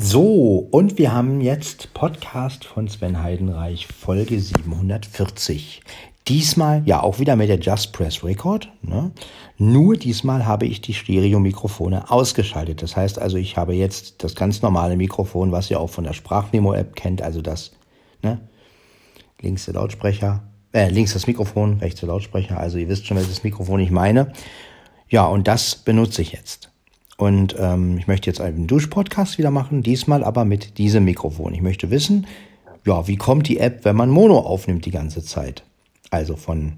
So, und wir haben jetzt Podcast von Sven Heidenreich, Folge 740. Diesmal, ja, auch wieder mit der Just Press Record. Ne? Nur diesmal habe ich die Stereo-Mikrofone ausgeschaltet. Das heißt also, ich habe jetzt das ganz normale Mikrofon, was ihr auch von der Sprachmemo-App kennt, also das, ne? Links der Lautsprecher, äh, links das Mikrofon, rechts der Lautsprecher. Also ihr wisst schon, welches Mikrofon ich meine. Ja, und das benutze ich jetzt. Und ähm, ich möchte jetzt einen Duschpodcast wieder machen, diesmal aber mit diesem Mikrofon. Ich möchte wissen, ja, wie kommt die App, wenn man Mono aufnimmt die ganze Zeit? Also von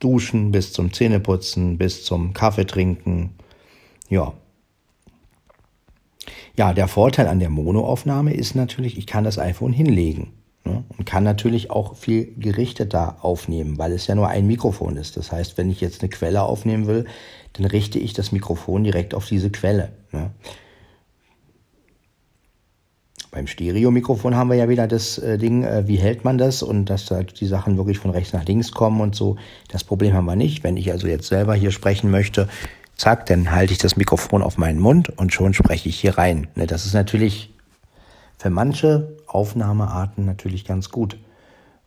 Duschen bis zum Zähneputzen, bis zum Kaffee trinken. Ja. Ja, der Vorteil an der Monoaufnahme ist natürlich, ich kann das iPhone hinlegen. Ne? Und kann natürlich auch viel gerichteter aufnehmen, weil es ja nur ein Mikrofon ist. Das heißt, wenn ich jetzt eine Quelle aufnehmen will, dann richte ich das Mikrofon direkt auf diese Quelle. Ne? Beim Stereo-Mikrofon haben wir ja wieder das äh, Ding, äh, wie hält man das und dass da die Sachen wirklich von rechts nach links kommen und so. Das Problem haben wir nicht. Wenn ich also jetzt selber hier sprechen möchte, zack, dann halte ich das Mikrofon auf meinen Mund und schon spreche ich hier rein. Ne? Das ist natürlich für manche Aufnahmearten natürlich ganz gut,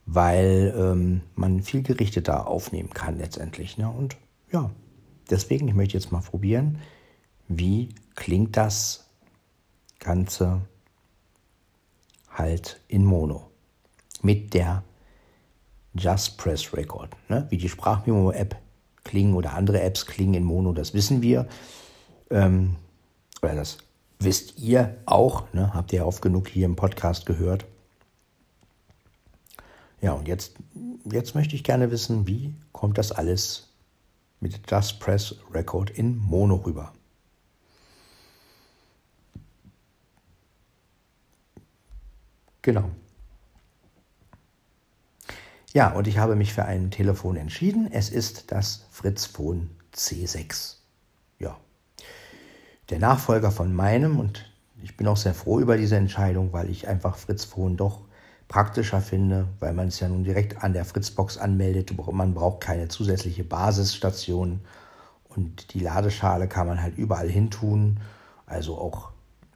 weil ähm, man viel gerichteter aufnehmen kann letztendlich. Ne? Und ja, deswegen, ich möchte jetzt mal probieren, wie klingt das Ganze halt in Mono mit der Just Press Record. Ne? Wie die Sprachmemo-App klingen oder andere Apps klingen in Mono, das wissen wir. Ähm, oder das wisst ihr auch, ne? habt ihr oft genug hier im Podcast gehört. Ja, und jetzt, jetzt möchte ich gerne wissen, wie kommt das alles mit Just Press Record in Mono rüber. Genau. Ja, und ich habe mich für ein Telefon entschieden. Es ist das Fritz Phone C6. Der Nachfolger von meinem und ich bin auch sehr froh über diese Entscheidung, weil ich einfach Fritz Phone doch praktischer finde, weil man es ja nun direkt an der Fritzbox anmeldet. Man braucht keine zusätzliche Basisstation und die Ladeschale kann man halt überall hin tun. Also auch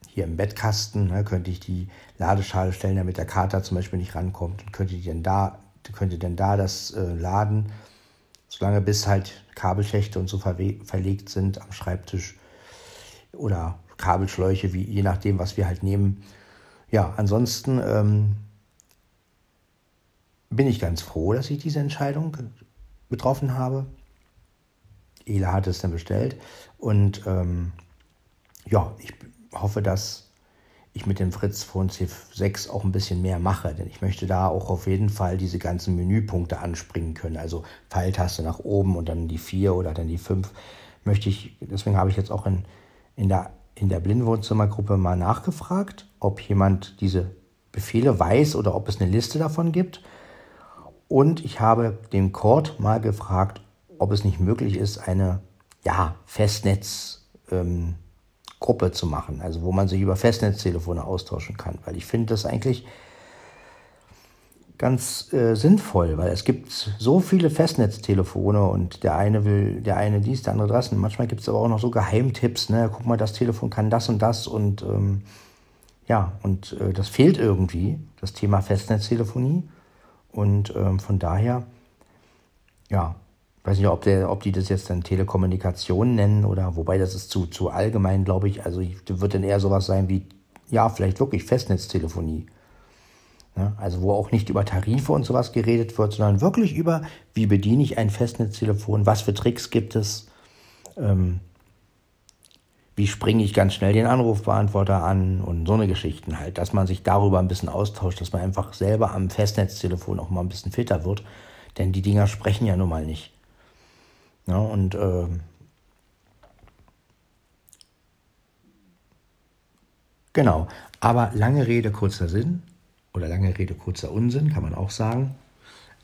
hier im Bettkasten ne, könnte ich die Ladeschale stellen, damit der Kater zum Beispiel nicht rankommt und könnte denn da, könnte denn da das äh, laden, solange bis halt Kabelschächte und so verlegt sind am Schreibtisch oder Kabelschläuche, wie je nachdem, was wir halt nehmen. Ja, ansonsten ähm, bin ich ganz froh, dass ich diese Entscheidung getroffen habe. Ela hat es dann bestellt und ähm, ja, ich hoffe, dass ich mit dem Fritz Phone C6 auch ein bisschen mehr mache, denn ich möchte da auch auf jeden Fall diese ganzen Menüpunkte anspringen können. Also Pfeiltaste nach oben und dann die 4 oder dann die 5 möchte ich, deswegen habe ich jetzt auch in, in der, in der Blindwohnzimmergruppe mal nachgefragt, ob jemand diese Befehle weiß oder ob es eine Liste davon gibt. Und ich habe den Cord mal gefragt, ob es nicht möglich ist, eine ja, Festnetzgruppe ähm, zu machen, also wo man sich über Festnetztelefone austauschen kann, weil ich finde das eigentlich ganz äh, sinnvoll, weil es gibt so viele Festnetztelefone und der eine will, der eine dies, der andere das. Und manchmal gibt es aber auch noch so Geheimtipps, ne? Guck mal, das Telefon kann das und das und ähm, ja, und äh, das fehlt irgendwie, das Thema Festnetztelefonie. Und ähm, von daher, ja, weiß nicht, ob, der, ob die das jetzt dann Telekommunikation nennen oder, wobei das ist zu, zu allgemein, glaube ich. Also wird dann eher sowas sein wie, ja, vielleicht wirklich Festnetztelefonie. Ja, also wo auch nicht über Tarife und sowas geredet wird, sondern wirklich über, wie bediene ich ein Festnetztelefon, was für Tricks gibt es, ähm, wie springe ich ganz schnell den Anrufbeantworter an und so eine Geschichten halt, dass man sich darüber ein bisschen austauscht, dass man einfach selber am Festnetztelefon auch mal ein bisschen fitter wird, denn die Dinger sprechen ja nun mal nicht. Ja, und äh, genau, aber lange Rede, kurzer Sinn oder lange Rede, kurzer Unsinn, kann man auch sagen.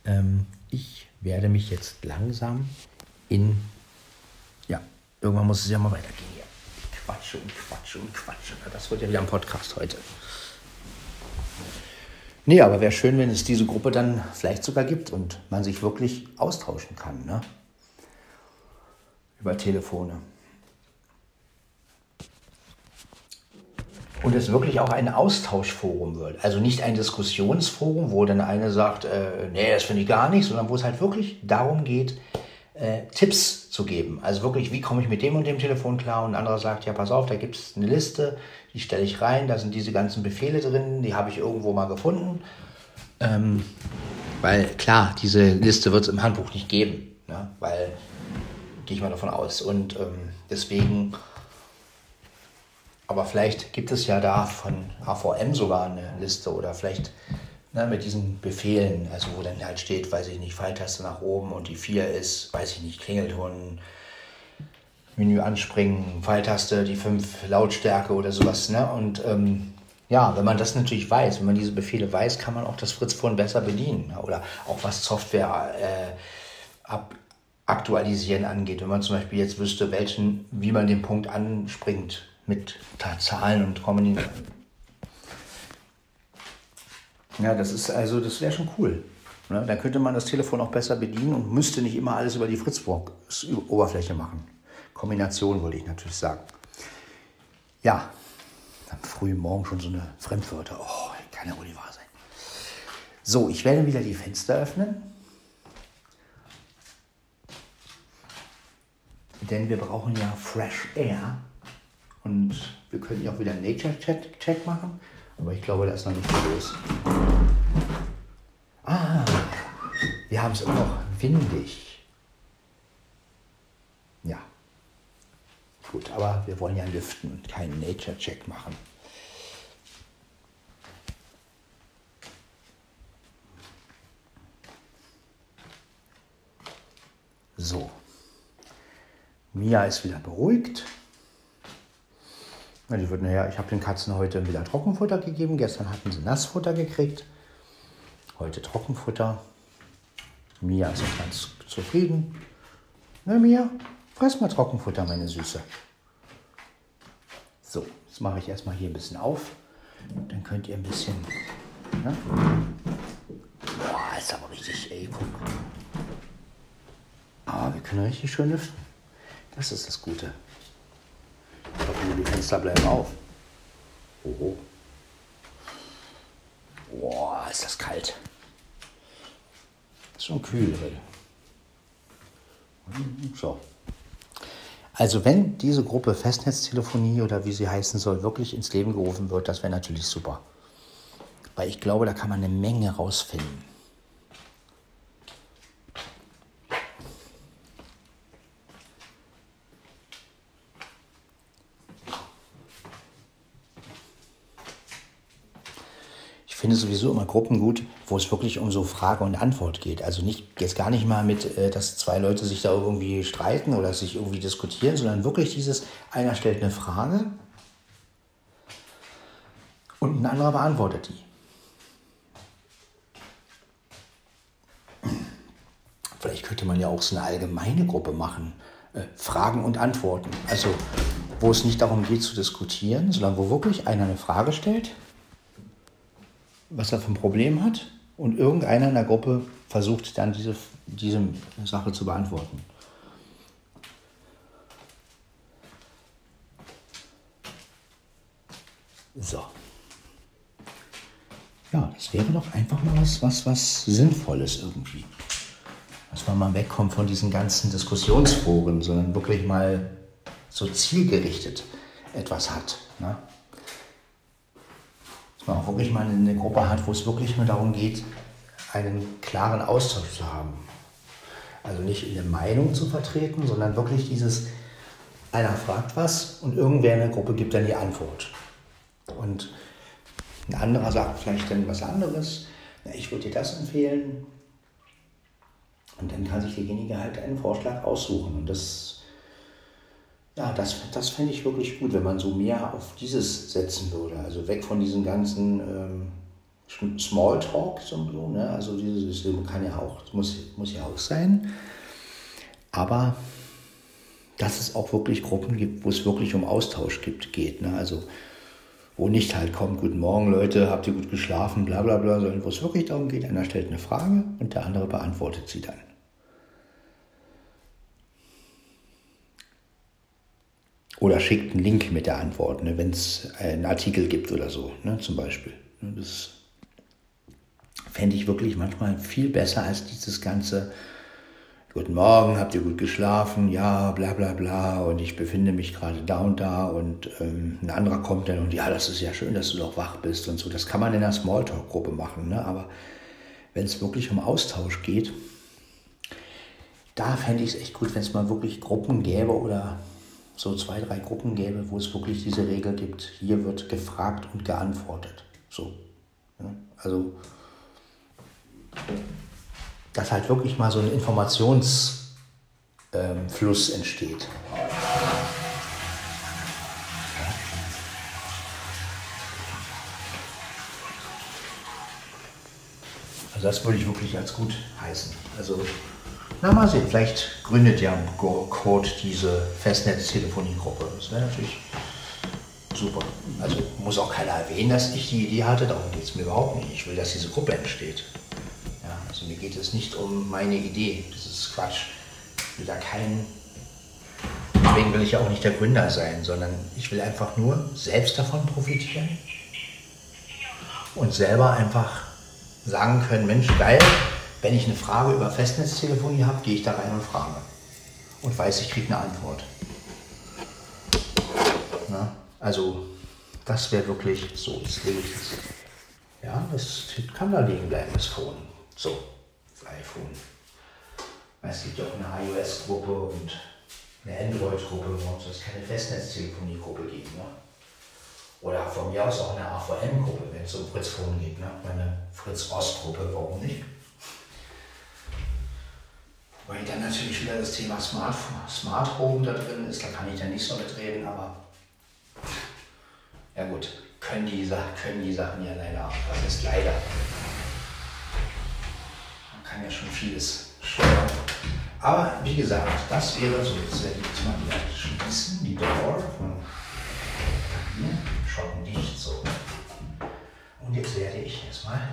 Ähm, ich werde mich jetzt langsam in, ja, irgendwann muss es ja mal weitergehen quatsche und quatsche und quatsche. Das wird ja wieder ein Podcast heute. Nee, aber wäre schön, wenn es diese Gruppe dann vielleicht sogar gibt und man sich wirklich austauschen kann. Ne? Über Telefone. Und es wirklich auch ein Austauschforum wird. Also nicht ein Diskussionsforum, wo dann eine sagt, äh, nee, das finde ich gar nicht, sondern wo es halt wirklich darum geht, äh, Tipps zu geben. Also wirklich, wie komme ich mit dem und dem Telefon klar? Und ein anderer sagt, ja, pass auf, da gibt es eine Liste, die stelle ich rein, da sind diese ganzen Befehle drin, die habe ich irgendwo mal gefunden. Ähm, weil klar, diese Liste wird es im Handbuch nicht geben, ne? weil gehe ich mal davon aus. Und ähm, deswegen, aber vielleicht gibt es ja da von AVM sogar eine Liste oder vielleicht ne, mit diesen Befehlen, also wo dann halt steht, weiß ich nicht, Pfeiltaste nach oben und die 4 ist, weiß ich nicht, Klingelton, Menü anspringen, Pfeiltaste, die 5 Lautstärke oder sowas. Ne? Und ähm, ja, wenn man das natürlich weiß, wenn man diese Befehle weiß, kann man auch das Fritz-Phone besser bedienen. Oder auch was Software äh, ab, aktualisieren angeht. Wenn man zum Beispiel jetzt wüsste, welchen, wie man den Punkt anspringt mit Zahlen und Kombinationen. Ja, das ist also, das wäre schon cool. Ne? Dann könnte man das Telefon auch besser bedienen und müsste nicht immer alles über die Fritz-Oberfläche machen. Kombination wollte ich natürlich sagen. Ja, am frühen Morgen schon so eine Fremdwörter. Oh, kann ja wohl nicht wahr sein. So, ich werde wieder die Fenster öffnen. Denn wir brauchen ja Fresh Air. Und wir können ja auch wieder einen Nature-Check machen. Aber ich glaube, da ist noch nicht viel los. Ah, wir haben es immer noch windig. Ja. Gut, aber wir wollen ja lüften und keinen Nature-Check machen. So. Mia ist wieder beruhigt. Die wird, naja, ich habe den Katzen heute wieder Trockenfutter gegeben. Gestern hatten sie Nassfutter gekriegt. Heute Trockenfutter. Mia ist auch ganz zufrieden. Na, Mia, fress mal Trockenfutter, meine Süße. So, jetzt mache ich erstmal hier ein bisschen auf. Dann könnt ihr ein bisschen. Ne? Boah, ist aber richtig, ey, guck. Ah, wir können richtig schön lüften. Das ist das Gute. Hoffe, die Fenster bleiben auf. Oho. Boah, ist das kalt. Ist schon kühl, Leute. So. Also wenn diese Gruppe Festnetztelefonie oder wie sie heißen soll, wirklich ins Leben gerufen wird, das wäre natürlich super. Weil ich glaube, da kann man eine Menge rausfinden. Finde sowieso immer Gruppen gut, wo es wirklich um so Frage und Antwort geht. Also nicht jetzt gar nicht mal mit, äh, dass zwei Leute sich da irgendwie streiten oder sich irgendwie diskutieren, sondern wirklich dieses, einer stellt eine Frage und ein anderer beantwortet die. Vielleicht könnte man ja auch so eine allgemeine Gruppe machen. Äh, Fragen und Antworten. Also, wo es nicht darum geht zu diskutieren, sondern wo wirklich einer eine Frage stellt was er für ein Problem hat und irgendeiner in der Gruppe versucht dann diese, diese Sache zu beantworten. So. Ja, das wäre doch einfach mal was, was, was Sinnvolles irgendwie. Dass man mal wegkommt von diesen ganzen Diskussionsforen, sondern wirklich mal so zielgerichtet etwas hat. Ne? Man auch wirklich mal eine Gruppe hat, wo es wirklich nur darum geht, einen klaren Austausch zu haben. Also nicht eine Meinung zu vertreten, sondern wirklich dieses, einer fragt was und irgendwer in der Gruppe gibt dann die Antwort. Und ein anderer sagt vielleicht dann was anderes. ich würde dir das empfehlen. Und dann kann sich derjenige halt einen Vorschlag aussuchen. Und das ja, das, das fände ich wirklich gut, wenn man so mehr auf dieses setzen würde. Also weg von diesem ganzen ähm, Smalltalk, so, ne? also dieses System kann ja auch, muss, muss ja auch sein. Aber dass es auch wirklich Gruppen gibt, wo es wirklich um Austausch gibt, geht. Ne? Also wo nicht halt kommt, guten Morgen Leute, habt ihr gut geschlafen, bla bla bla, sondern wo es wirklich darum geht, einer stellt eine Frage und der andere beantwortet sie dann. Oder schickt einen Link mit der Antwort, ne, wenn es einen Artikel gibt oder so, ne, zum Beispiel. Ne, das fände ich wirklich manchmal viel besser als dieses ganze Guten Morgen, habt ihr gut geschlafen? Ja, bla bla bla. Und ich befinde mich gerade da und da. Und ähm, ein anderer kommt dann und ja, das ist ja schön, dass du noch wach bist und so. Das kann man in einer Smalltalk-Gruppe machen. Ne? Aber wenn es wirklich um Austausch geht, da fände ich es echt gut, wenn es mal wirklich Gruppen gäbe oder so zwei, drei Gruppen gäbe, wo es wirklich diese Regel gibt. Hier wird gefragt und geantwortet. So. Ja? Also dass halt wirklich mal so ein Informationsfluss ähm, entsteht. Also das würde ich wirklich als gut heißen. Also, na mal sehen, vielleicht gründet ja Code diese Festnetztelefoniegruppe. Das wäre natürlich super. Also muss auch keiner erwähnen, dass ich die Idee hatte, darum geht es mir überhaupt nicht. Ich will, dass diese Gruppe entsteht. Also mir geht es nicht um meine Idee. Das ist Quatsch. Ich will da keinen. Deswegen will ich ja auch nicht der Gründer sein, sondern ich will einfach nur selbst davon profitieren und selber einfach sagen können, Mensch, geil, wenn ich eine Frage über Festnetztelefonie habe, gehe ich da rein und frage. Und weiß, ich kriege eine Antwort. Na, also das wäre wirklich so, das lege ich das. Ja, das kann da liegen bleiben, das Phone. So, das iPhone. Es gibt ja auch eine iOS-Gruppe und eine Android-Gruppe, soll es keine Festnetztelefonie-Gruppe geben? Ne? Oder von mir aus auch eine AVM-Gruppe, wenn es um Fritz Phone geht. Ne? Meine Fritz-Ost-Gruppe, warum nicht? Wobei dann natürlich wieder das Thema Smart, Smart Home da drin ist, da kann ich dann nicht so mitreden, aber ja gut, können die, können die Sachen ja leider auch. Das ist leider kann ja schon vieles steuern. Aber wie gesagt, das wäre so, jetzt werde ich jetzt mal wieder schließen, die Door von hier, schon nicht so. Und jetzt werde ich erstmal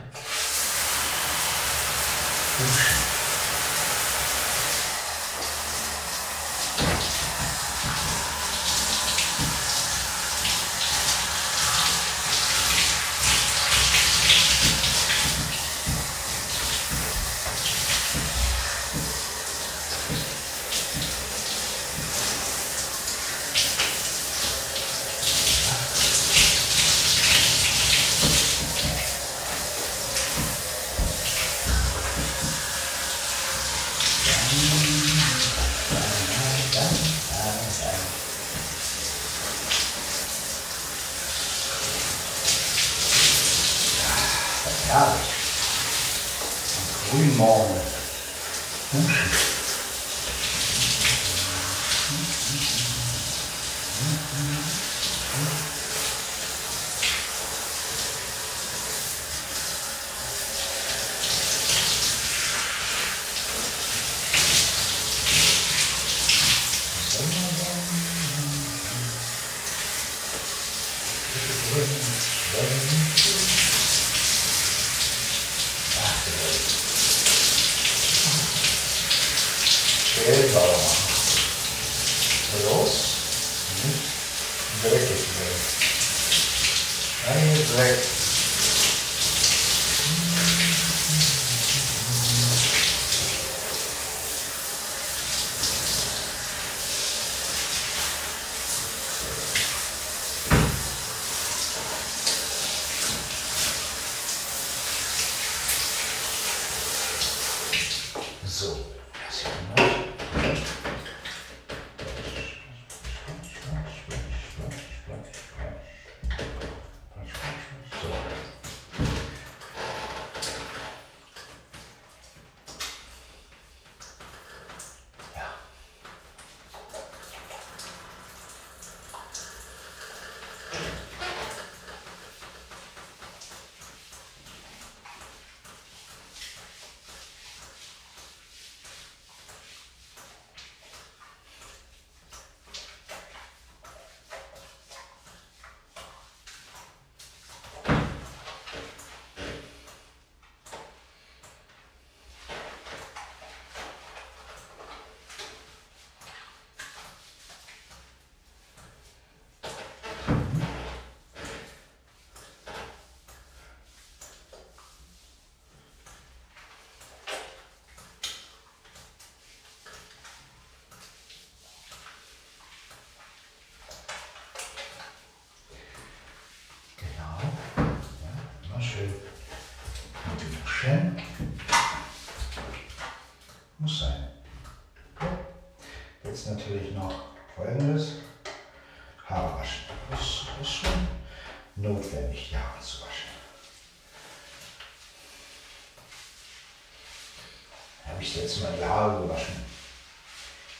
ich das letzte Mal die Haare gewaschen.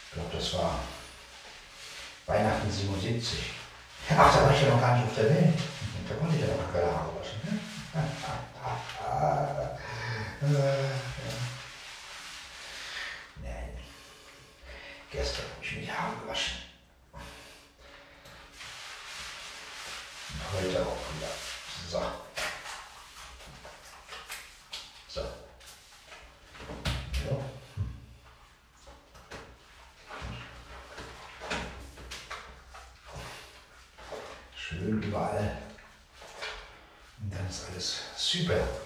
Ich glaube, das war Weihnachten 77. Ach, da war ich ja noch gar nicht auf der Welt. Ishbel.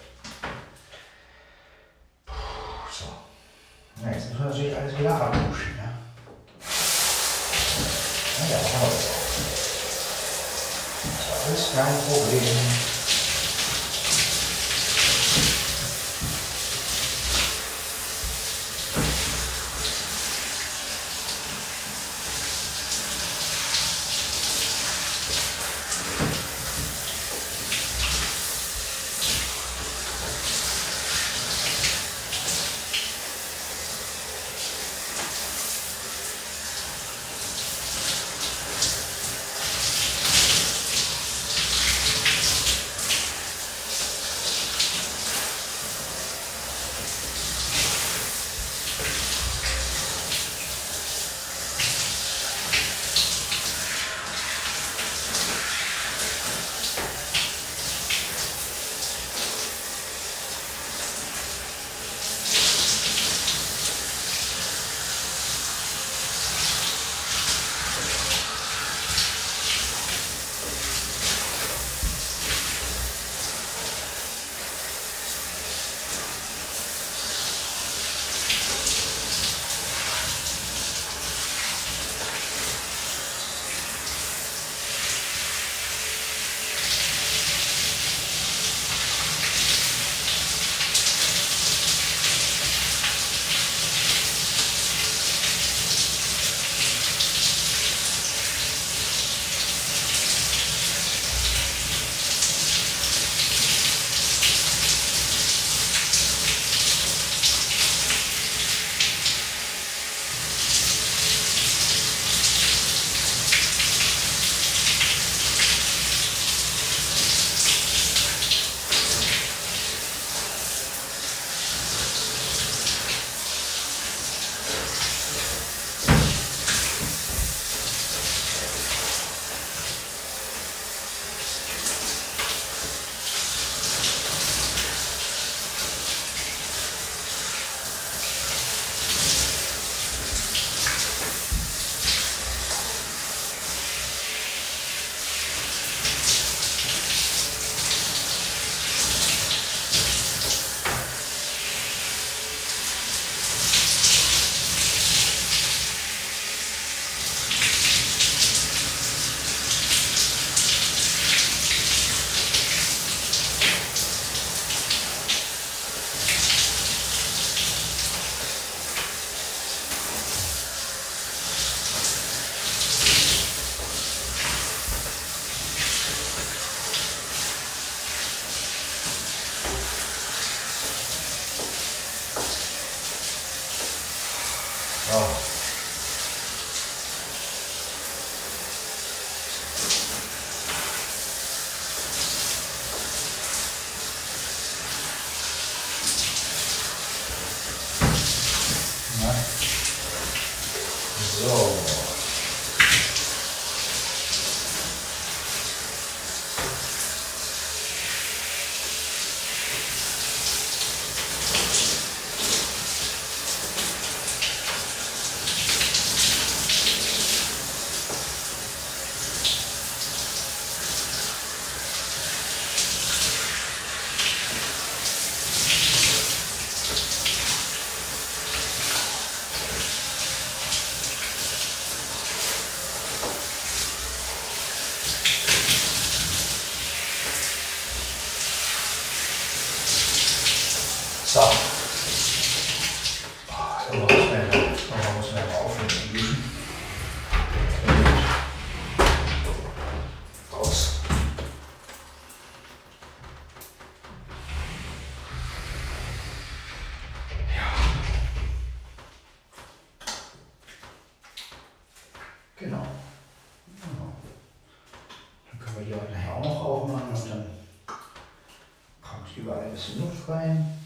Kommt überall ein bisschen Luft rein.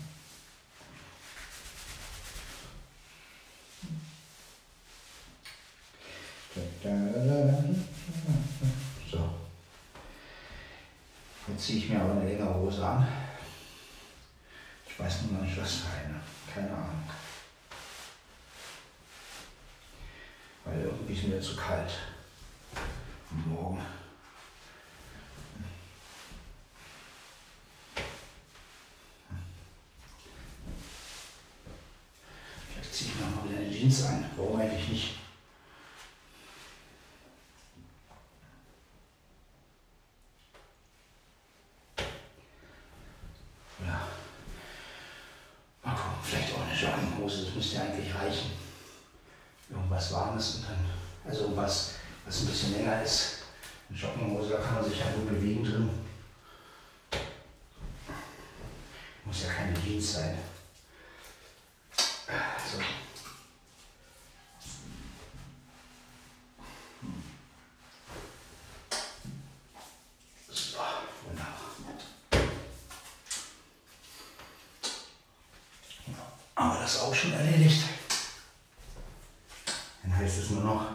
So. Jetzt ziehe ich mir aber eine längere Hose an. Ich weiß nur noch nicht, was für eine. Keine Ahnung. Weil irgendwie ist mir zu kalt. Und morgen. Vielleicht ziehe ich mir Jeans an. Warum eigentlich nicht? Ja. Mal gucken, vielleicht auch eine Jogginghose, das müsste eigentlich reichen. Irgendwas Warmes und dann, also irgendwas, was ein bisschen länger ist. Eine Jogginghose, da kann man sich ja gut bewegen drin. Muss ja keine Jeans sein. So. So, wunderbar. Aber das ist auch schon erledigt. Dann heißt es nur noch.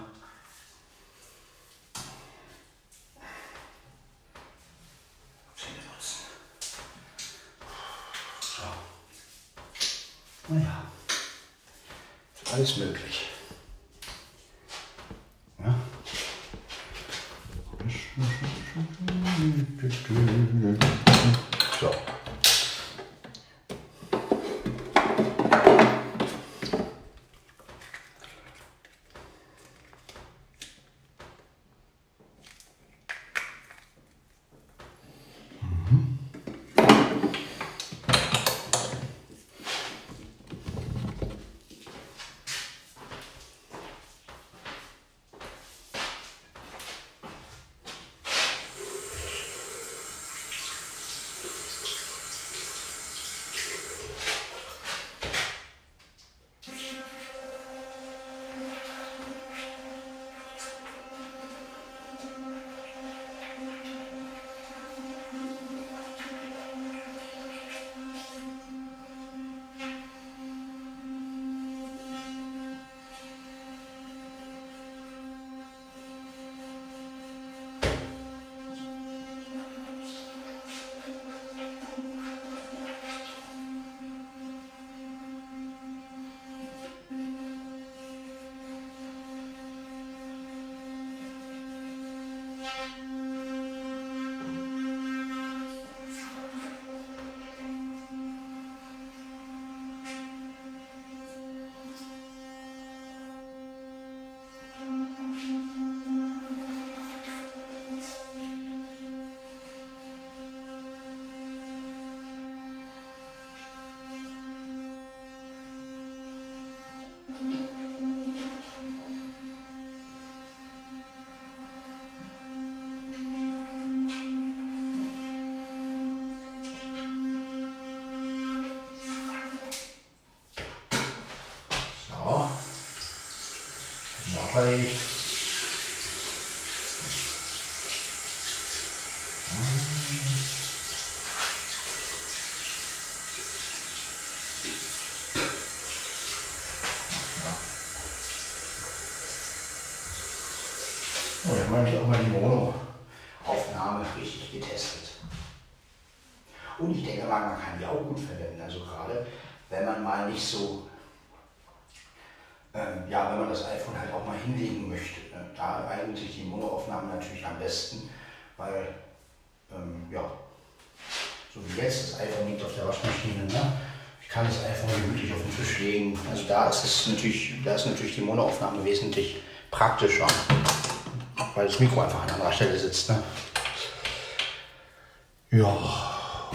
Zähne putzen. So. Naja. Ist alles möglich. Noch reicht. Oh, dann habe ich auch mal die Mono-Aufnahme richtig getestet. Und ich denke mal, man kann die auch gut verwenden. Also gerade wenn man mal nicht so, ähm, ja, wenn man das iPhone halt auch mal hinlegen möchte. Ne? Da eignet sich die Monoaufnahme natürlich am besten, weil, ähm, ja, so wie jetzt, das iPhone liegt auf der Waschmaschine, ne? ich kann das iPhone gemütlich auf den Also da ist es natürlich, da ist natürlich die Monoaufnahme wesentlich praktischer, weil das Mikro einfach an anderer Stelle sitzt. Ne? Ja,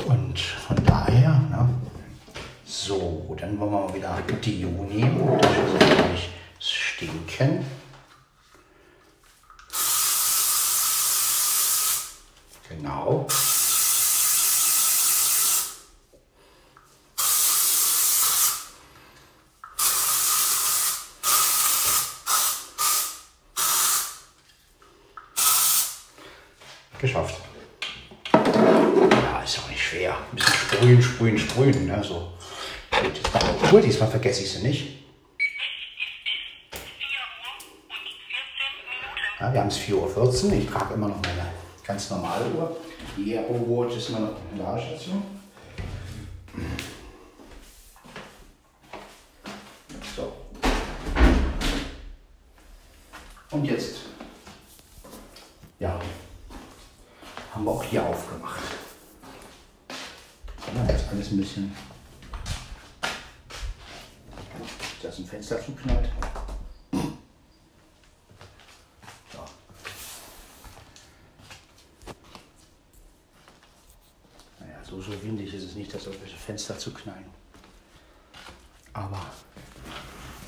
und von daher, ne? So, dann wollen wir mal wieder Deo nehmen. Das soll nicht stinken. Genau. Geschafft. Ja, ist auch nicht schwer. Ein bisschen sprühen, sprühen. Ne? So. Obwohl, diesmal vergesse ich sie nicht. Ja, wir haben es 4.14 Uhr. Ich trage immer noch meine ganz normale Uhr. Die Aero Watch ist immer noch in der Ladestation. So. Und jetzt, ja, haben wir auch hier aufgemacht. Ja, jetzt alles ein bisschen, das ein Fenster zuknallt. so windig ist es nicht, dass irgendwelche Fenster zu knallen. Aber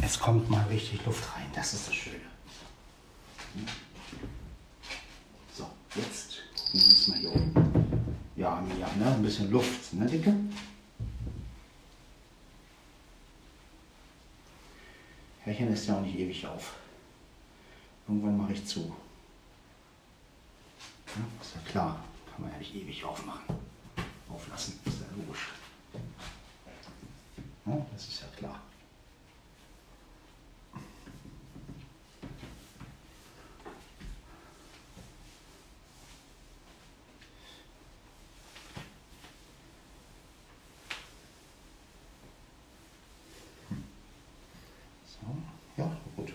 es kommt mal richtig Luft rein. Das ist das Schöne. So, jetzt nehmen wir es mal hier oben. Ja, ja, ne? ein bisschen Luft, ne, Dicke? Härchen ist ja auch nicht ewig auf. Irgendwann mache ich zu. Ja, ist ja klar, kann man ja nicht ewig aufmachen auflassen. Ist ja logisch. Ja, das ist ja klar. So, ja, gut.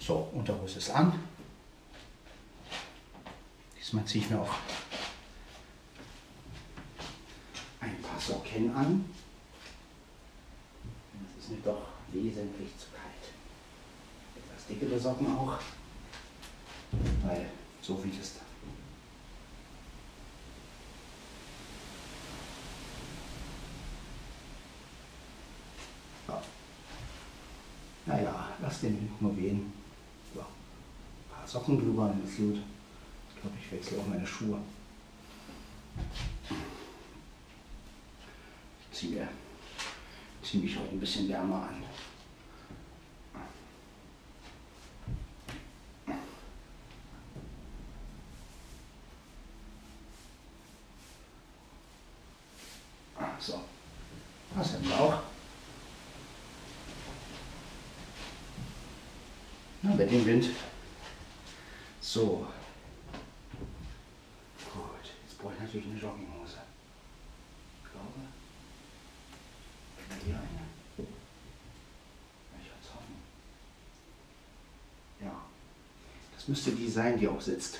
So, Unterhose ist an. Diesmal ziehe ich mir auch Socken an. Das ist mir doch wesentlich zu kalt. Etwas dickere Socken auch, weil so wie das da. Ja. Naja, lass den nur wehen. Ja. Ein paar Socken drüber, dann ist gut. Ich glaube, ich wechsle auch meine Schuhe. ziehe mir, zieh mich heute ein bisschen wärmer an. So, was haben wir auch? Na, bei dem Wind. So. Gut, jetzt brauche ich natürlich eine Jogginghose. Ich glaube. Hier eine. Welcher Zaun? Ja. Das müsste die sein, die auch sitzt.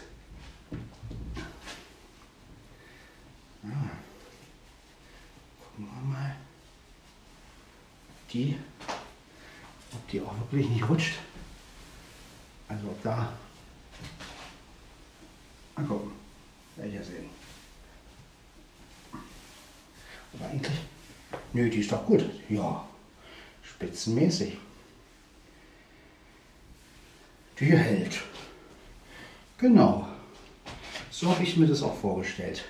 Mal. Die, ob die auch wirklich nicht rutscht. Also ob da. Mal gucken. Werde ich ja sehen. Aber eigentlich Nö, die ist doch gut. Ja, spitzenmäßig. Die hält. Genau. So habe ich mir das auch vorgestellt.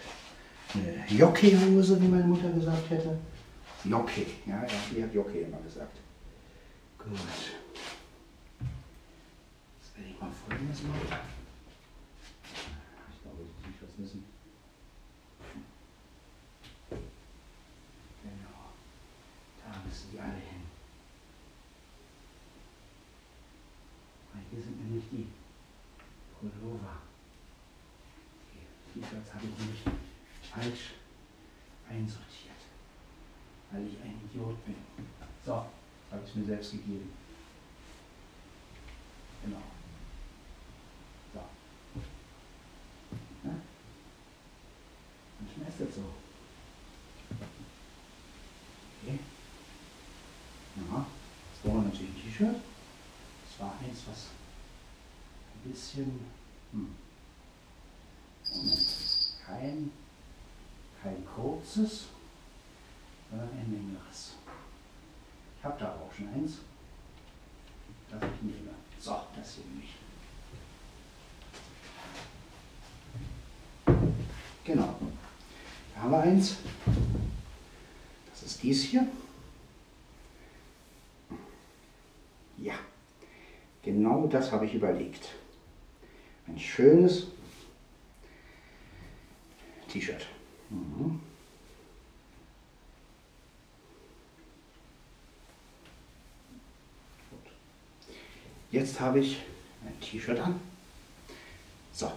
Eine Jockey-Hose, wie meine Mutter gesagt hätte. Jockey. Ja, die hat Jockey immer gesagt. Gut. Jetzt werde ich mal folgendes machen. Ich glaube, ich muss was wissen. müssen die alle hin. Weil nämlich die Pullover. T-Shirts habe ich nämlich falsch einsortiert, weil ich ein Idiot bin. So, habe ich mir selbst gegeben. Genau. So. Ja? Manchmal ist das so. Okay. Ja, jetzt brauchen wir natürlich ein T-Shirt. Das war eins, was bisschen. Hm. Moment. Kein, kein kurzes. ein längeres. Ich habe da auch schon eins, das ich nehme. So, das hier nehme. Genau. Da haben wir eins. Das ist dies hier. Ja, genau das habe ich überlegt. Schönes T-Shirt. Mhm. Jetzt habe ich ein T-Shirt an. So.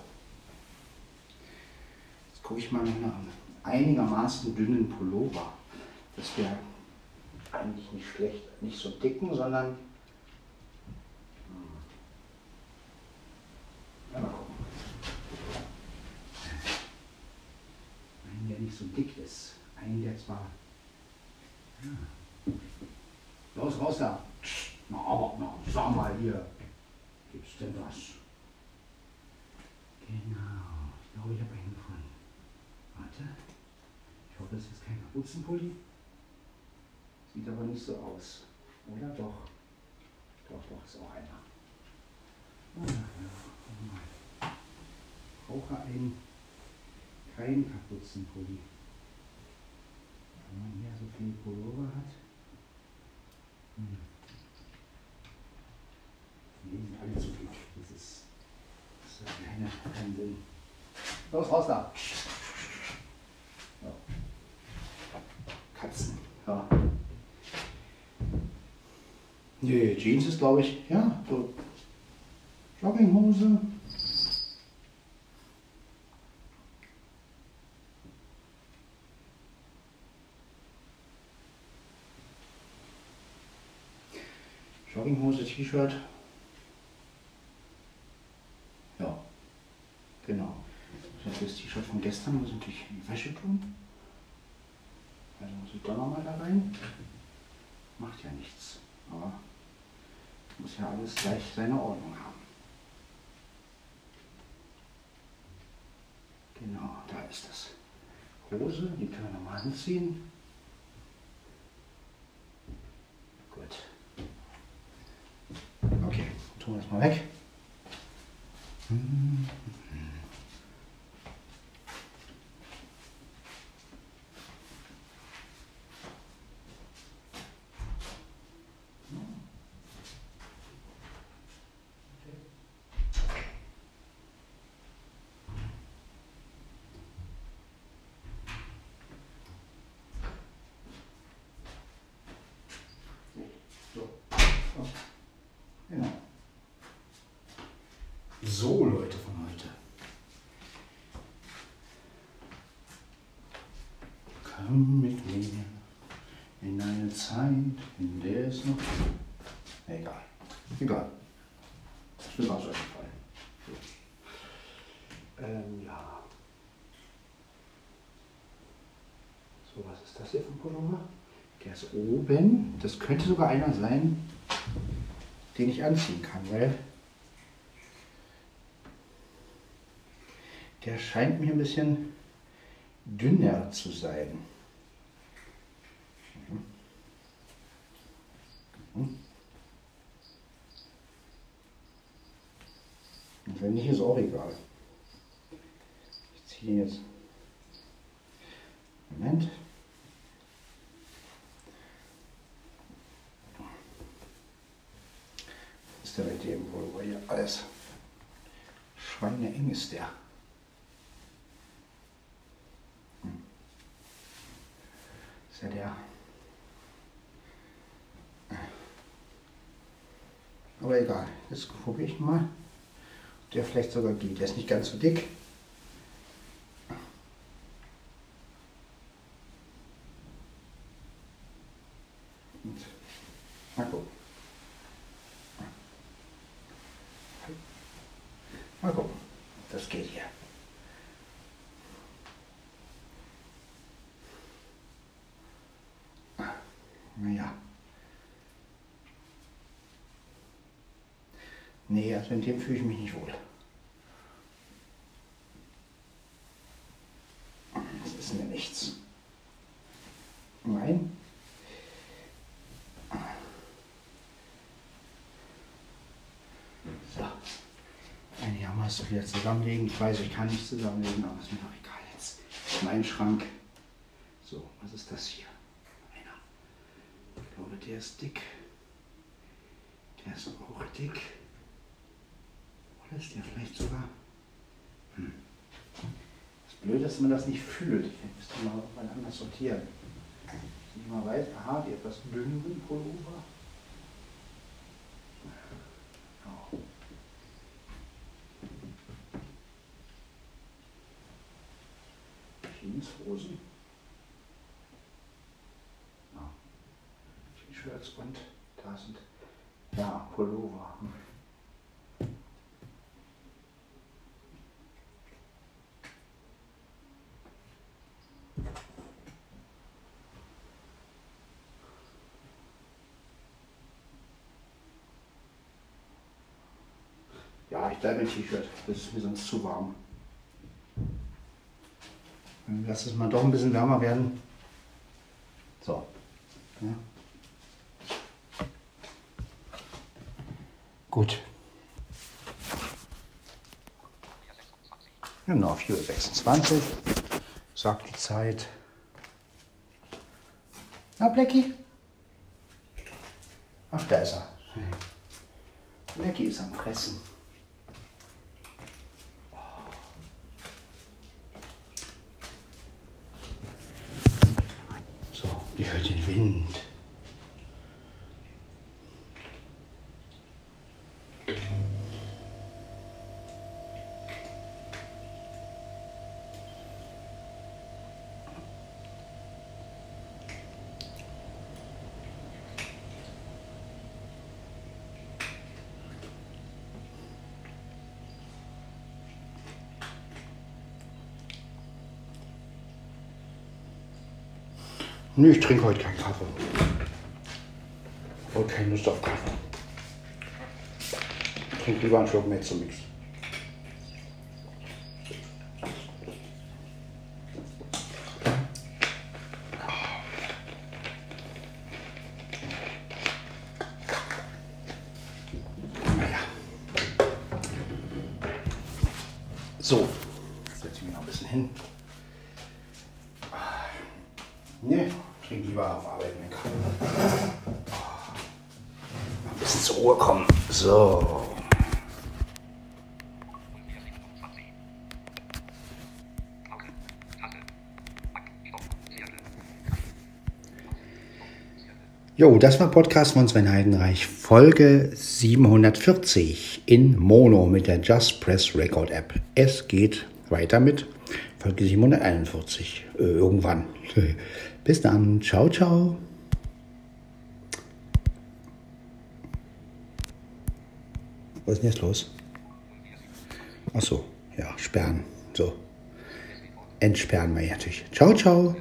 Jetzt gucke ich mal nach einem einigermaßen dünnen Pullover. Das wäre eigentlich nicht schlecht. Nicht so dicken, sondern. Hm. Ja, mal gucken. Einen, so dick ist. Einen, der zwar. Ja. Los, raus da! Na, aber, na, sag mal hier, gibt's denn was? Genau, ich glaube, ich habe einen gefunden. Warte, ich hoffe, das ist kein Kapuzenpulli. Sieht aber nicht so aus. Oder doch? Doch, doch, ist auch einer. Ah, ja, mal. Brauche ein, kein Kapuzenpulli. Wenn man hier so viel Pullover hat. Hm. Die sind alle zu dick. Das ist, das ist keine, kein Sinn. Los, raus da! Ja. Katzen. Ja. Nee, Jeans ist glaube ich, ja, so Jogginghose. Jogginghose, T-Shirt. Genau. Das das T-Shirt von gestern, muss ich natürlich in die Wäsche tun. Also muss ich doch nochmal da rein. Macht ja nichts. Aber muss ja alles gleich seine Ordnung haben. Genau, da ist das. Hose, die können wir nochmal anziehen. Gut. Okay, tun wir das mal weg. Hm. So, Leute von heute. Komm mit mir in eine Zeit, in der es noch. Egal. Egal. Das wird auch so gefallen. Ähm, ja. So, was ist das hier für ein Pullover? Der ist oben. Das könnte sogar einer sein, den ich anziehen kann, weil der scheint mir ein bisschen dünner zu sein. Und wenn nicht, ist auch egal. Ich ziehe jetzt. Moment. Ist der mit dem wohl hier alles? Schweineeng ist der. Ja der. Aber egal, jetzt probiere ich mal. Der vielleicht sogar geht. Der ist nicht ganz so dick. Und mal gucken. Mal gucken. Das geht hier. Naja. Nee, also in dem fühle ich mich nicht wohl. Das ist mir nichts. packen ein. So. Einigermaßen wieder zusammenlegen. Ich weiß, ich kann nicht zusammenlegen, aber ist mir doch egal jetzt. Mein Schrank. So, was ist das hier? Einer. Ich glaube, der ist dick. Der ist auch dick. Ist der vielleicht sogar? Hm. Das Blöde ist, dass man das nicht fühlt. Ich müsste mal, mal anders sortieren. Ich mal weiß, aha, die etwas dünneren Pullover. Ja. Jeanshosen. Ja. T-Shirts und da sind ja Pullover. Hm. Ja, ich bleibe im T-Shirt. Das ist mir sonst zu warm. Lass es mal doch ein bisschen wärmer werden. So. Ja. Gut. Genau, 4.26 Uhr. Sagt die Zeit. Na, Blackie? Ach, da ist er. Blackie ist am Fressen. So, die hört den Wind. Nö, ich trinke heute keinen Kaffee. Heute keine Lust auf Kaffee. Ich trinke lieber einen Schluck Mezzomix. Jo, das war Podcast von Sven Heidenreich, Folge 740 in Mono mit der Just Press Record App. Es geht weiter mit Folge 741 äh, irgendwann. Bis dann. Ciao, ciao. Was ist denn jetzt los? Ach so, ja, sperren. So. Entsperren wir natürlich. Ciao, ciao.